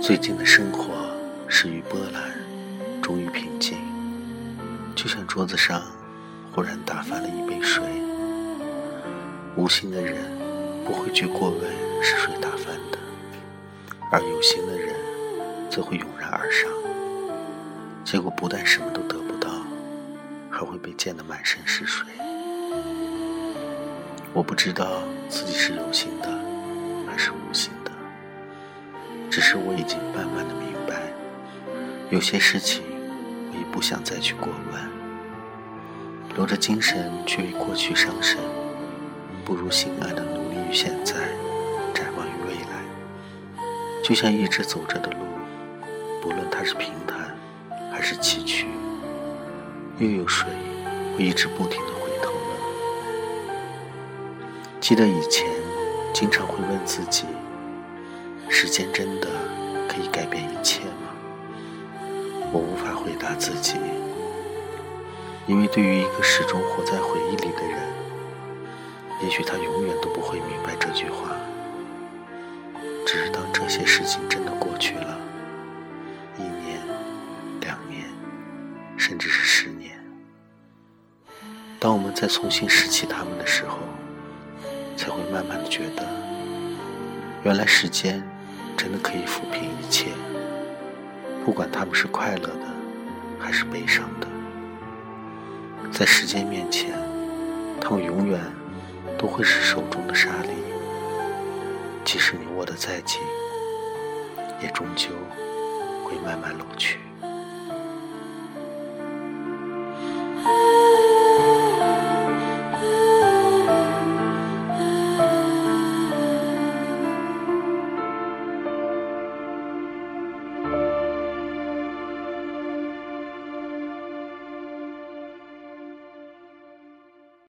最近的生活始于波澜，终于平静，就像桌子上忽然打翻了一杯水。无心的人不会去过问是谁打翻的，而有心的人则会涌然而上。结果不但什么都得不到，还会被溅得满身是水。我不知道自己是有心的还是无心的。只是我已经慢慢的明白，有些事情我已不想再去过问，留着精神去为过去伤神，不如心安的努力于现在，展望于未来。就像一直走着的路，不论它是平坦还是崎岖，又有谁会一直不停的回头呢？记得以前经常会问自己。时间真的可以改变一切吗？我无法回答自己，因为对于一个始终活在回忆里的人，也许他永远都不会明白这句话。只是当这些事情真的过去了，一年、两年，甚至是十年，当我们再重新拾起他们的时候，才会慢慢的觉得，原来时间。真的可以抚平一切，不管他们是快乐的还是悲伤的，在时间面前，他们永远都会是手中的沙粒，即使你握得再紧，也终究会慢慢老去。